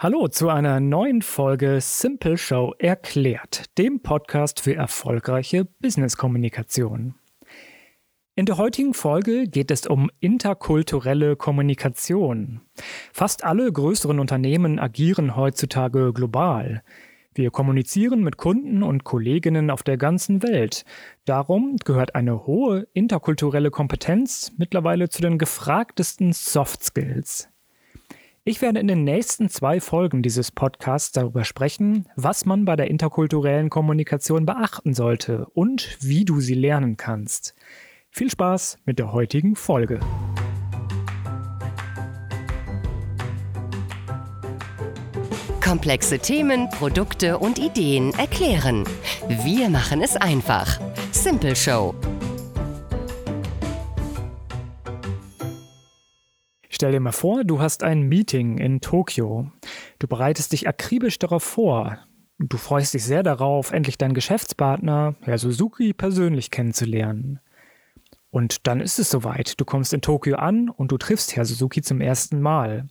Hallo zu einer neuen Folge Simple Show erklärt, dem Podcast für erfolgreiche Business-Kommunikation. In der heutigen Folge geht es um interkulturelle Kommunikation. Fast alle größeren Unternehmen agieren heutzutage global. Wir kommunizieren mit Kunden und Kolleginnen auf der ganzen Welt. Darum gehört eine hohe interkulturelle Kompetenz mittlerweile zu den gefragtesten Soft Skills. Ich werde in den nächsten zwei Folgen dieses Podcasts darüber sprechen, was man bei der interkulturellen Kommunikation beachten sollte und wie du sie lernen kannst. Viel Spaß mit der heutigen Folge. Komplexe Themen, Produkte und Ideen erklären. Wir machen es einfach. Simple Show Stell dir mal vor, du hast ein Meeting in Tokio. Du bereitest dich akribisch darauf vor. Du freust dich sehr darauf, endlich deinen Geschäftspartner, Herr Suzuki, persönlich kennenzulernen. Und dann ist es soweit. Du kommst in Tokio an und du triffst Herr Suzuki zum ersten Mal.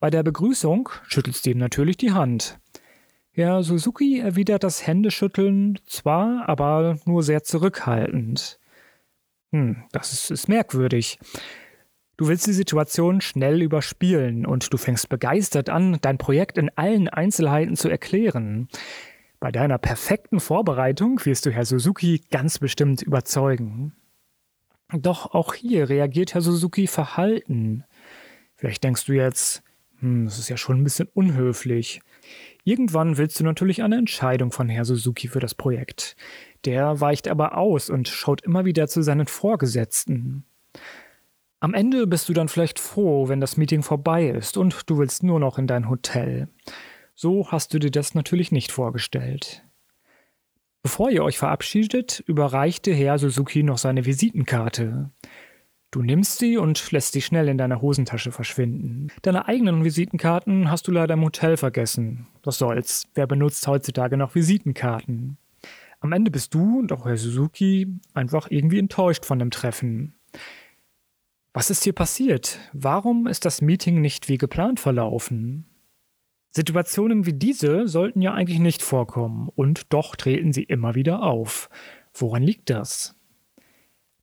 Bei der Begrüßung schüttelst du ihm natürlich die Hand. Herr Suzuki erwidert das Händeschütteln zwar, aber nur sehr zurückhaltend. Hm, das ist, ist merkwürdig. Du willst die Situation schnell überspielen und du fängst begeistert an, dein Projekt in allen Einzelheiten zu erklären. Bei deiner perfekten Vorbereitung wirst du Herr Suzuki ganz bestimmt überzeugen. Doch auch hier reagiert Herr Suzuki verhalten. Vielleicht denkst du jetzt, hm, das ist ja schon ein bisschen unhöflich. Irgendwann willst du natürlich eine Entscheidung von Herr Suzuki für das Projekt. Der weicht aber aus und schaut immer wieder zu seinen Vorgesetzten. Am Ende bist du dann vielleicht froh, wenn das Meeting vorbei ist und du willst nur noch in dein Hotel. So hast du dir das natürlich nicht vorgestellt. Bevor ihr euch verabschiedet, überreichte Herr Suzuki noch seine Visitenkarte. Du nimmst sie und lässt sie schnell in deiner Hosentasche verschwinden. Deine eigenen Visitenkarten hast du leider im Hotel vergessen. Was soll's, wer benutzt heutzutage noch Visitenkarten? Am Ende bist du und auch Herr Suzuki einfach irgendwie enttäuscht von dem Treffen. Was ist hier passiert? Warum ist das Meeting nicht wie geplant verlaufen? Situationen wie diese sollten ja eigentlich nicht vorkommen, und doch treten sie immer wieder auf. Woran liegt das?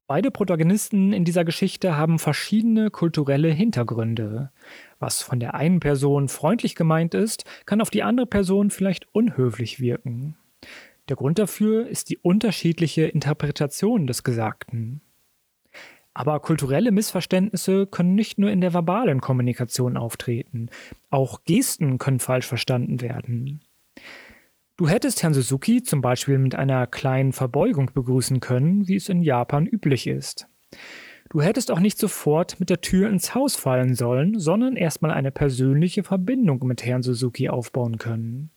Beide Protagonisten in dieser Geschichte haben verschiedene kulturelle Hintergründe. Was von der einen Person freundlich gemeint ist, kann auf die andere Person vielleicht unhöflich wirken. Der Grund dafür ist die unterschiedliche Interpretation des Gesagten. Aber kulturelle Missverständnisse können nicht nur in der verbalen Kommunikation auftreten. Auch Gesten können falsch verstanden werden. Du hättest Herrn Suzuki zum Beispiel mit einer kleinen Verbeugung begrüßen können, wie es in Japan üblich ist. Du hättest auch nicht sofort mit der Tür ins Haus fallen sollen, sondern erstmal eine persönliche Verbindung mit Herrn Suzuki aufbauen können.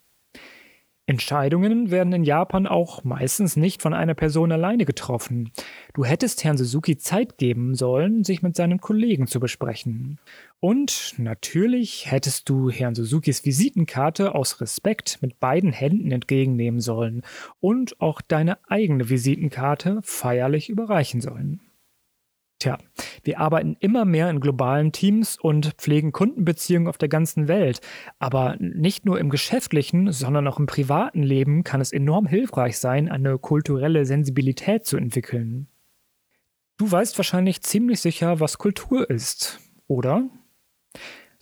Entscheidungen werden in Japan auch meistens nicht von einer Person alleine getroffen. Du hättest Herrn Suzuki Zeit geben sollen, sich mit seinen Kollegen zu besprechen. Und natürlich hättest du Herrn Suzukis Visitenkarte aus Respekt mit beiden Händen entgegennehmen sollen und auch deine eigene Visitenkarte feierlich überreichen sollen. Tja, wir arbeiten immer mehr in globalen Teams und pflegen Kundenbeziehungen auf der ganzen Welt. Aber nicht nur im geschäftlichen, sondern auch im privaten Leben kann es enorm hilfreich sein, eine kulturelle Sensibilität zu entwickeln. Du weißt wahrscheinlich ziemlich sicher, was Kultur ist, oder?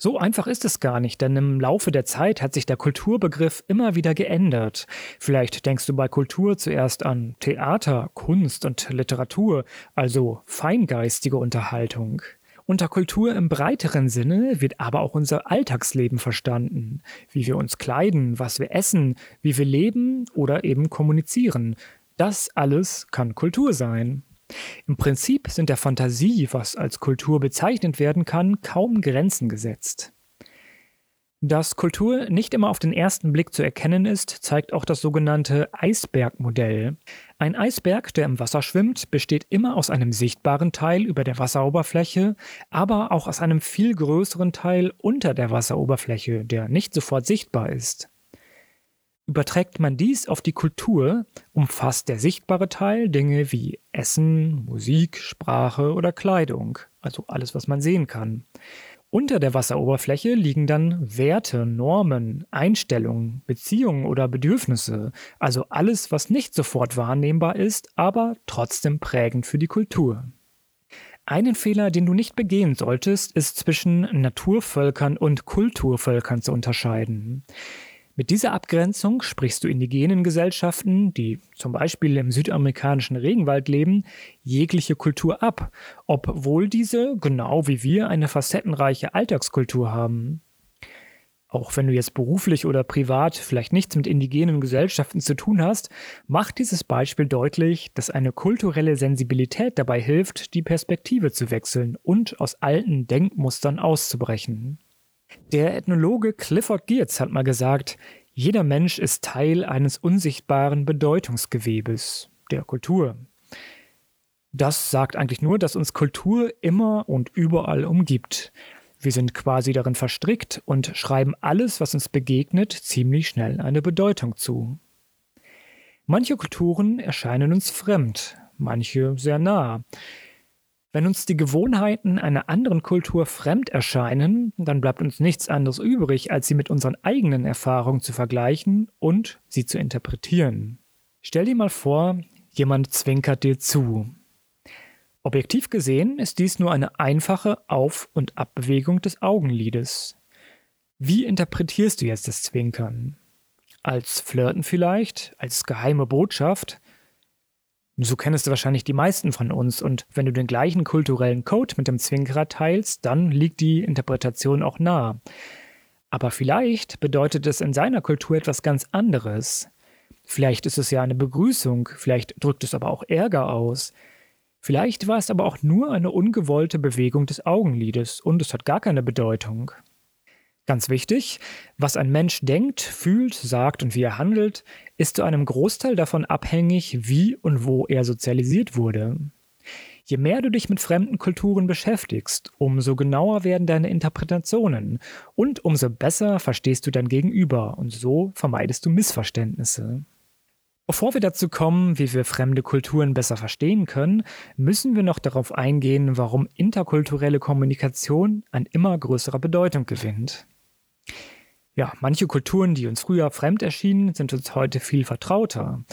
So einfach ist es gar nicht, denn im Laufe der Zeit hat sich der Kulturbegriff immer wieder geändert. Vielleicht denkst du bei Kultur zuerst an Theater, Kunst und Literatur, also feingeistige Unterhaltung. Unter Kultur im breiteren Sinne wird aber auch unser Alltagsleben verstanden, wie wir uns kleiden, was wir essen, wie wir leben oder eben kommunizieren. Das alles kann Kultur sein. Im Prinzip sind der Fantasie, was als Kultur bezeichnet werden kann, kaum Grenzen gesetzt. Dass Kultur nicht immer auf den ersten Blick zu erkennen ist, zeigt auch das sogenannte Eisbergmodell. Ein Eisberg, der im Wasser schwimmt, besteht immer aus einem sichtbaren Teil über der Wasseroberfläche, aber auch aus einem viel größeren Teil unter der Wasseroberfläche, der nicht sofort sichtbar ist. Überträgt man dies auf die Kultur, umfasst der sichtbare Teil Dinge wie Essen, Musik, Sprache oder Kleidung, also alles, was man sehen kann. Unter der Wasseroberfläche liegen dann Werte, Normen, Einstellungen, Beziehungen oder Bedürfnisse, also alles, was nicht sofort wahrnehmbar ist, aber trotzdem prägend für die Kultur. Einen Fehler, den du nicht begehen solltest, ist zwischen Naturvölkern und Kulturvölkern zu unterscheiden. Mit dieser Abgrenzung sprichst du indigenen Gesellschaften, die zum Beispiel im südamerikanischen Regenwald leben, jegliche Kultur ab, obwohl diese, genau wie wir, eine facettenreiche Alltagskultur haben. Auch wenn du jetzt beruflich oder privat vielleicht nichts mit indigenen Gesellschaften zu tun hast, macht dieses Beispiel deutlich, dass eine kulturelle Sensibilität dabei hilft, die Perspektive zu wechseln und aus alten Denkmustern auszubrechen. Der Ethnologe Clifford Geertz hat mal gesagt, jeder Mensch ist Teil eines unsichtbaren Bedeutungsgewebes, der Kultur. Das sagt eigentlich nur, dass uns Kultur immer und überall umgibt. Wir sind quasi darin verstrickt und schreiben alles, was uns begegnet, ziemlich schnell eine Bedeutung zu. Manche Kulturen erscheinen uns fremd, manche sehr nah. Wenn uns die Gewohnheiten einer anderen Kultur fremd erscheinen, dann bleibt uns nichts anderes übrig, als sie mit unseren eigenen Erfahrungen zu vergleichen und sie zu interpretieren. Stell dir mal vor, jemand zwinkert dir zu. Objektiv gesehen ist dies nur eine einfache Auf- und Abbewegung des Augenlides. Wie interpretierst du jetzt das Zwinkern? Als Flirten vielleicht? Als geheime Botschaft? So kennst du wahrscheinlich die meisten von uns und wenn du den gleichen kulturellen Code mit dem Zwinkerer teilst, dann liegt die Interpretation auch nah. Aber vielleicht bedeutet es in seiner Kultur etwas ganz anderes. Vielleicht ist es ja eine Begrüßung, vielleicht drückt es aber auch Ärger aus. Vielleicht war es aber auch nur eine ungewollte Bewegung des Augenlides und es hat gar keine Bedeutung. Ganz wichtig, was ein Mensch denkt, fühlt, sagt und wie er handelt, ist zu einem Großteil davon abhängig, wie und wo er sozialisiert wurde. Je mehr du dich mit fremden Kulturen beschäftigst, umso genauer werden deine Interpretationen und umso besser verstehst du dein Gegenüber und so vermeidest du Missverständnisse. Bevor wir dazu kommen, wie wir fremde Kulturen besser verstehen können, müssen wir noch darauf eingehen, warum interkulturelle Kommunikation an immer größerer Bedeutung gewinnt. Ja, manche Kulturen, die uns früher fremd erschienen, sind uns heute viel vertrauter.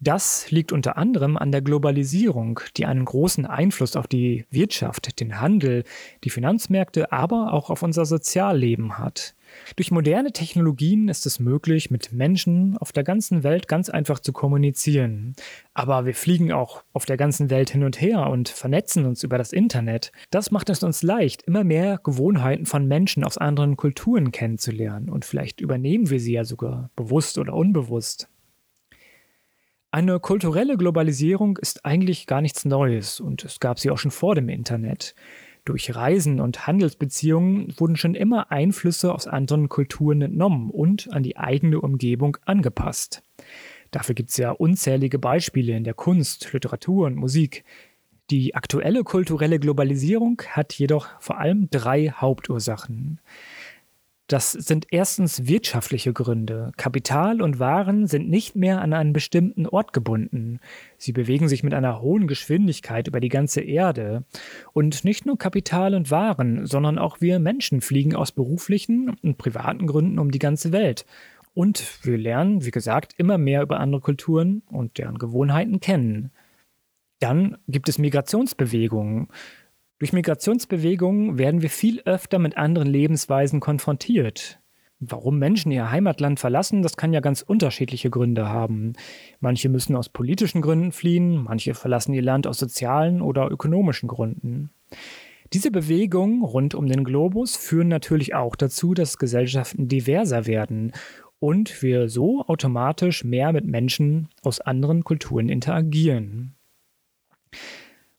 Das liegt unter anderem an der Globalisierung, die einen großen Einfluss auf die Wirtschaft, den Handel, die Finanzmärkte, aber auch auf unser Sozialleben hat. Durch moderne Technologien ist es möglich, mit Menschen auf der ganzen Welt ganz einfach zu kommunizieren. Aber wir fliegen auch auf der ganzen Welt hin und her und vernetzen uns über das Internet. Das macht es uns leicht, immer mehr Gewohnheiten von Menschen aus anderen Kulturen kennenzulernen. Und vielleicht übernehmen wir sie ja sogar, bewusst oder unbewusst. Eine kulturelle Globalisierung ist eigentlich gar nichts Neues und es gab sie auch schon vor dem Internet. Durch Reisen und Handelsbeziehungen wurden schon immer Einflüsse aus anderen Kulturen entnommen und an die eigene Umgebung angepasst. Dafür gibt es ja unzählige Beispiele in der Kunst, Literatur und Musik. Die aktuelle kulturelle Globalisierung hat jedoch vor allem drei Hauptursachen. Das sind erstens wirtschaftliche Gründe. Kapital und Waren sind nicht mehr an einen bestimmten Ort gebunden. Sie bewegen sich mit einer hohen Geschwindigkeit über die ganze Erde. Und nicht nur Kapital und Waren, sondern auch wir Menschen fliegen aus beruflichen und privaten Gründen um die ganze Welt. Und wir lernen, wie gesagt, immer mehr über andere Kulturen und deren Gewohnheiten kennen. Dann gibt es Migrationsbewegungen. Durch Migrationsbewegungen werden wir viel öfter mit anderen Lebensweisen konfrontiert. Warum Menschen ihr Heimatland verlassen, das kann ja ganz unterschiedliche Gründe haben. Manche müssen aus politischen Gründen fliehen, manche verlassen ihr Land aus sozialen oder ökonomischen Gründen. Diese Bewegungen rund um den Globus führen natürlich auch dazu, dass Gesellschaften diverser werden und wir so automatisch mehr mit Menschen aus anderen Kulturen interagieren.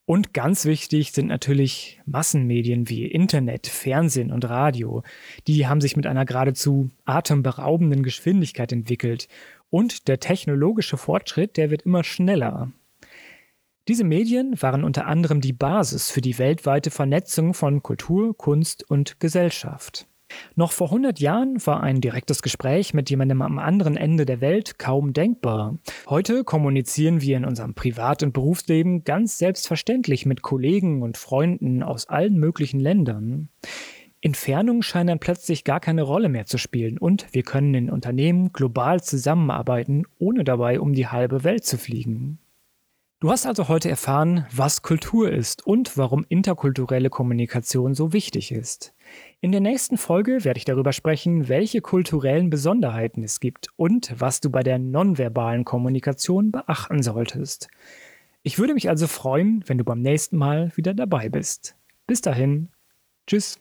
Und ganz wichtig sind natürlich Massenmedien wie Internet, Fernsehen und Radio. Die haben sich mit einer geradezu atemberaubenden Geschwindigkeit entwickelt. Und der technologische Fortschritt, der wird immer schneller. Diese Medien waren unter anderem die Basis für die weltweite Vernetzung von Kultur, Kunst und Gesellschaft. Noch vor 100 Jahren war ein direktes Gespräch mit jemandem am anderen Ende der Welt kaum denkbar. Heute kommunizieren wir in unserem Privat- und Berufsleben ganz selbstverständlich mit Kollegen und Freunden aus allen möglichen Ländern. Entfernung scheint dann plötzlich gar keine Rolle mehr zu spielen und wir können in Unternehmen global zusammenarbeiten, ohne dabei um die halbe Welt zu fliegen. Du hast also heute erfahren, was Kultur ist und warum interkulturelle Kommunikation so wichtig ist. In der nächsten Folge werde ich darüber sprechen, welche kulturellen Besonderheiten es gibt und was du bei der nonverbalen Kommunikation beachten solltest. Ich würde mich also freuen, wenn du beim nächsten Mal wieder dabei bist. Bis dahin, tschüss.